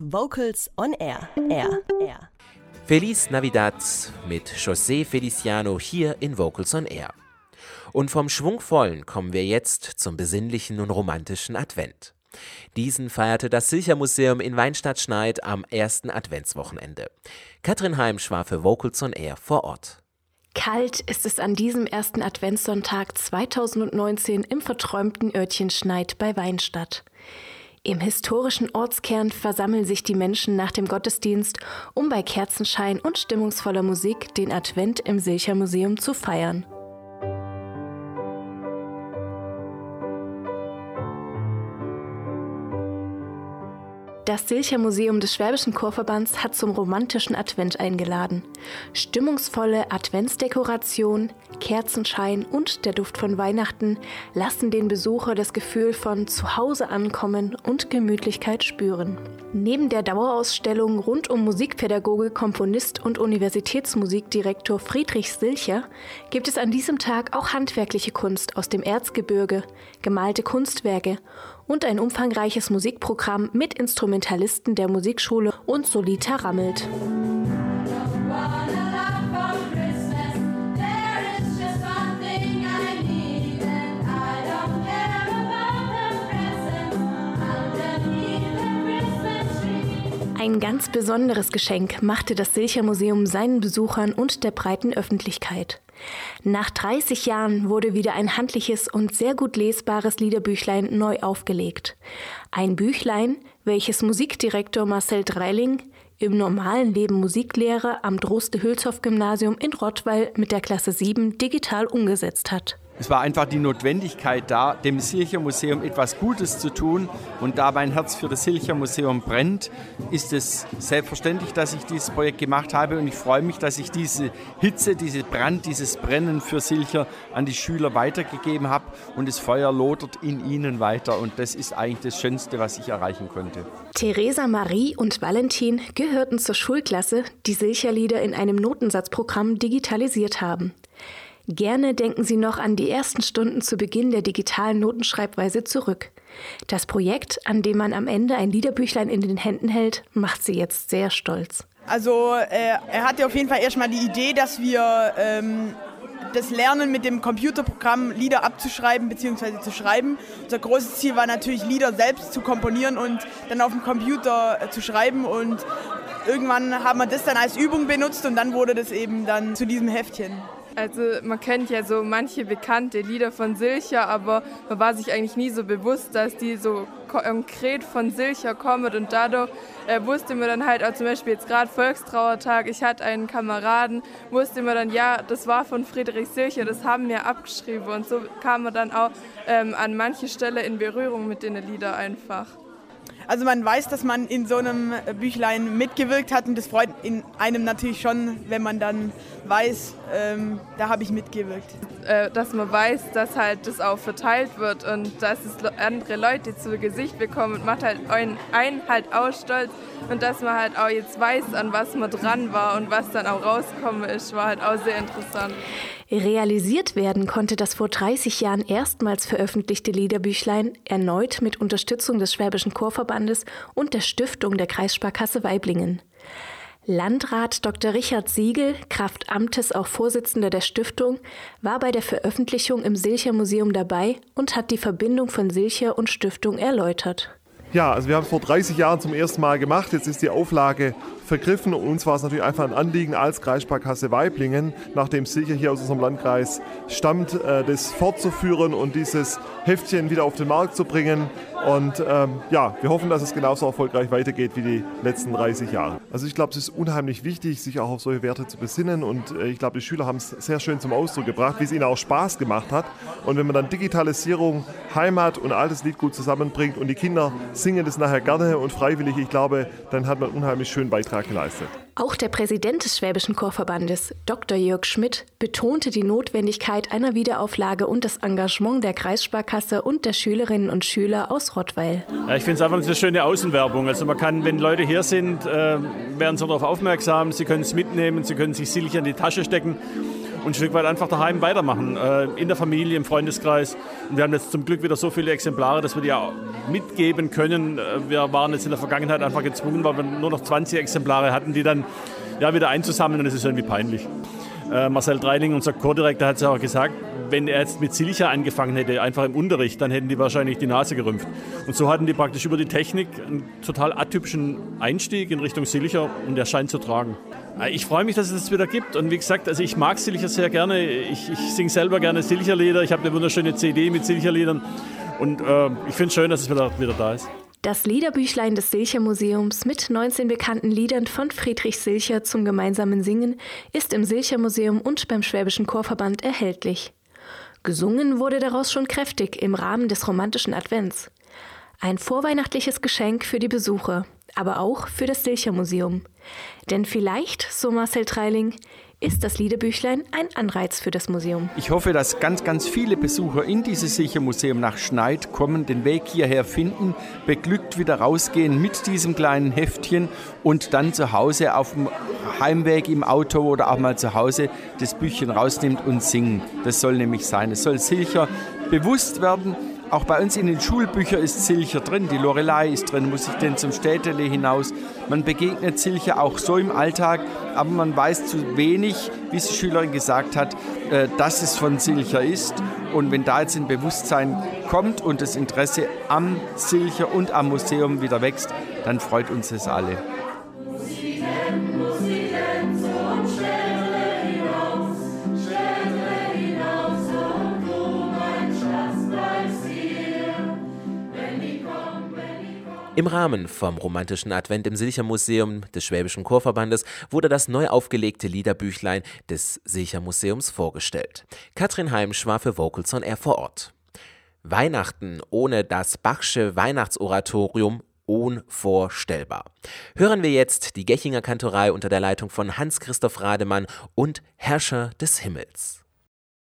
Vocals on Air. Air. Air. Feliz Navidad mit José Feliciano hier in Vocals on Air. Und vom Schwungvollen kommen wir jetzt zum besinnlichen und romantischen Advent. Diesen feierte das Silchermuseum in Weinstadt-Schneid am ersten Adventswochenende. Katrin Heimsch war für Vocals on Air vor Ort. Kalt ist es an diesem ersten Adventssonntag 2019 im verträumten Örtchen Schneid bei Weinstadt. Im historischen Ortskern versammeln sich die Menschen nach dem Gottesdienst, um bei Kerzenschein und stimmungsvoller Musik den Advent im Silcher Museum zu feiern. Das Silcher Museum des Schwäbischen Chorverbands hat zum romantischen Advent eingeladen. Stimmungsvolle Adventsdekoration, Kerzenschein und der Duft von Weihnachten lassen den Besucher das Gefühl von Zuhause ankommen und Gemütlichkeit spüren. Neben der Dauerausstellung rund um Musikpädagoge, Komponist und Universitätsmusikdirektor Friedrich Silcher gibt es an diesem Tag auch handwerkliche Kunst aus dem Erzgebirge, gemalte Kunstwerke und ein umfangreiches Musikprogramm mit Instrumentalisten der Musikschule und Solita Rammelt. Ein ganz besonderes Geschenk machte das Silcher Museum seinen Besuchern und der breiten Öffentlichkeit. Nach 30 Jahren wurde wieder ein handliches und sehr gut lesbares Liederbüchlein neu aufgelegt. Ein Büchlein, welches Musikdirektor Marcel Dreiling im normalen Leben Musiklehrer am Droste-Hülshoff-Gymnasium in Rottweil mit der Klasse 7 digital umgesetzt hat. Es war einfach die Notwendigkeit da, dem Silcher Museum etwas Gutes zu tun. Und da mein Herz für das Silcher Museum brennt, ist es selbstverständlich, dass ich dieses Projekt gemacht habe. Und ich freue mich, dass ich diese Hitze, diese Brand, dieses Brennen für Silcher an die Schüler weitergegeben habe. Und das Feuer lodert in ihnen weiter. Und das ist eigentlich das Schönste, was ich erreichen konnte. Theresa Marie und Valentin gehörten zur Schulklasse, die Silcherlieder in einem Notensatzprogramm digitalisiert haben. Gerne denken Sie noch an die ersten Stunden zu Beginn der digitalen Notenschreibweise zurück. Das Projekt, an dem man am Ende ein Liederbüchlein in den Händen hält, macht sie jetzt sehr stolz. Also äh, er hatte auf jeden Fall erstmal die Idee, dass wir ähm, das Lernen mit dem Computerprogramm Lieder abzuschreiben bzw. zu schreiben. Unser großes Ziel war natürlich, Lieder selbst zu komponieren und dann auf dem Computer äh, zu schreiben. Und irgendwann haben wir das dann als Übung benutzt und dann wurde das eben dann zu diesem Heftchen. Also man kennt ja so manche bekannte Lieder von Silcher, aber man war sich eigentlich nie so bewusst, dass die so konkret von Silcher kommen und dadurch äh, wusste man dann halt auch zum Beispiel jetzt gerade Volkstrauertag, ich hatte einen Kameraden, wusste man dann, ja, das war von Friedrich Silcher, das haben wir abgeschrieben und so kam man dann auch ähm, an manche Stelle in Berührung mit den Liedern einfach. Also man weiß, dass man in so einem Büchlein mitgewirkt hat und das freut in einem natürlich schon, wenn man dann weiß, ähm, da habe ich mitgewirkt. Äh, dass man weiß, dass halt das auch verteilt wird und dass es andere Leute zu Gesicht bekommen, macht halt einen, einen halt auch stolz und dass man halt auch jetzt weiß, an was man dran war und was dann auch rausgekommen ist, war halt auch sehr interessant. Realisiert werden konnte das vor 30 Jahren erstmals veröffentlichte Liederbüchlein erneut mit Unterstützung des Schwäbischen Chorverbandes und der Stiftung der Kreissparkasse Weiblingen. Landrat Dr. Richard Siegel, Kraft Amtes auch Vorsitzender der Stiftung, war bei der Veröffentlichung im Silcher Museum dabei und hat die Verbindung von Silcher und Stiftung erläutert. Ja, also wir haben es vor 30 Jahren zum ersten Mal gemacht. Jetzt ist die Auflage vergriffen und uns war es natürlich einfach ein Anliegen als Kreissparkasse Weiblingen, nachdem sicher hier aus unserem Landkreis stammt, äh, das fortzuführen und dieses Heftchen wieder auf den Markt zu bringen. Und ähm, ja, wir hoffen, dass es genauso erfolgreich weitergeht wie die letzten 30 Jahre. Also ich glaube, es ist unheimlich wichtig, sich auch auf solche Werte zu besinnen. Und äh, ich glaube, die Schüler haben es sehr schön zum Ausdruck gebracht, wie es ihnen auch Spaß gemacht hat. Und wenn man dann Digitalisierung, Heimat und altes Liedgut zusammenbringt und die Kinder singen das nachher gerne und freiwillig, ich glaube, dann hat man einen unheimlich schönen Beitrag geleistet. Auch der Präsident des Schwäbischen Chorverbandes, Dr. Jörg Schmidt, betonte die Notwendigkeit einer Wiederauflage und das Engagement der Kreissparkasse und der Schülerinnen und Schüler aus Rottweil. Ja, ich finde es einfach eine schöne Außenwerbung. Also man kann, wenn Leute hier sind, äh, werden sie darauf aufmerksam, sie können es mitnehmen, sie können sich sicherlich in die Tasche stecken. Und ein Stück weit einfach daheim weitermachen, äh, in der Familie, im Freundeskreis. Und wir haben jetzt zum Glück wieder so viele Exemplare, dass wir die auch mitgeben können. Äh, wir waren jetzt in der Vergangenheit einfach gezwungen, weil wir nur noch 20 Exemplare hatten, die dann ja, wieder einzusammeln und das ist irgendwie peinlich. Äh, Marcel Dreiling, unser Co-Direktor, hat es auch gesagt, wenn er jetzt mit Silcher angefangen hätte, einfach im Unterricht, dann hätten die wahrscheinlich die Nase gerümpft. Und so hatten die praktisch über die Technik einen total atypischen Einstieg in Richtung Silcher und er scheint zu tragen. Äh, ich freue mich, dass es das wieder gibt. Und wie gesagt, also ich mag Silcher sehr gerne. Ich, ich singe selber gerne Silcherlieder. Ich habe eine wunderschöne CD mit Silcherliedern. Und äh, ich finde es schön, dass es wieder, wieder da ist. Das Liederbüchlein des Silcher Museums mit 19 bekannten Liedern von Friedrich Silcher zum gemeinsamen Singen ist im Silcher Museum und beim Schwäbischen Chorverband erhältlich. Gesungen wurde daraus schon kräftig im Rahmen des romantischen Advents. Ein vorweihnachtliches Geschenk für die Besucher, aber auch für das Silcher Museum. Denn vielleicht, so Marcel Treiling, ist das Liederbüchlein ein Anreiz für das Museum. Ich hoffe, dass ganz, ganz viele Besucher in dieses Sichermuseum nach Schneid kommen, den Weg hierher finden, beglückt wieder rausgehen mit diesem kleinen Heftchen und dann zu Hause auf dem Heimweg im Auto oder auch mal zu Hause das Büchchen rausnimmt und singen. Das soll nämlich sein. Es soll sicher bewusst werden, auch bei uns in den Schulbüchern ist Silcher drin, die Lorelei ist drin, muss ich denn zum Städtele hinaus. Man begegnet Silcher auch so im Alltag, aber man weiß zu wenig, wie die Schülerin gesagt hat, äh, dass es von Silcher ist. Und wenn da jetzt ein Bewusstsein kommt und das Interesse am Silcher und am Museum wieder wächst, dann freut uns das alle. Im Rahmen vom romantischen Advent im Silchermuseum des Schwäbischen Chorverbandes wurde das neu aufgelegte Liederbüchlein des Silchermuseums vorgestellt. Katrin Heimsch war für Vocals on Air vor Ort. Weihnachten ohne das Bachsche Weihnachtsoratorium unvorstellbar. Hören wir jetzt die Gechinger Kantorei unter der Leitung von Hans-Christoph Rademann und Herrscher des Himmels.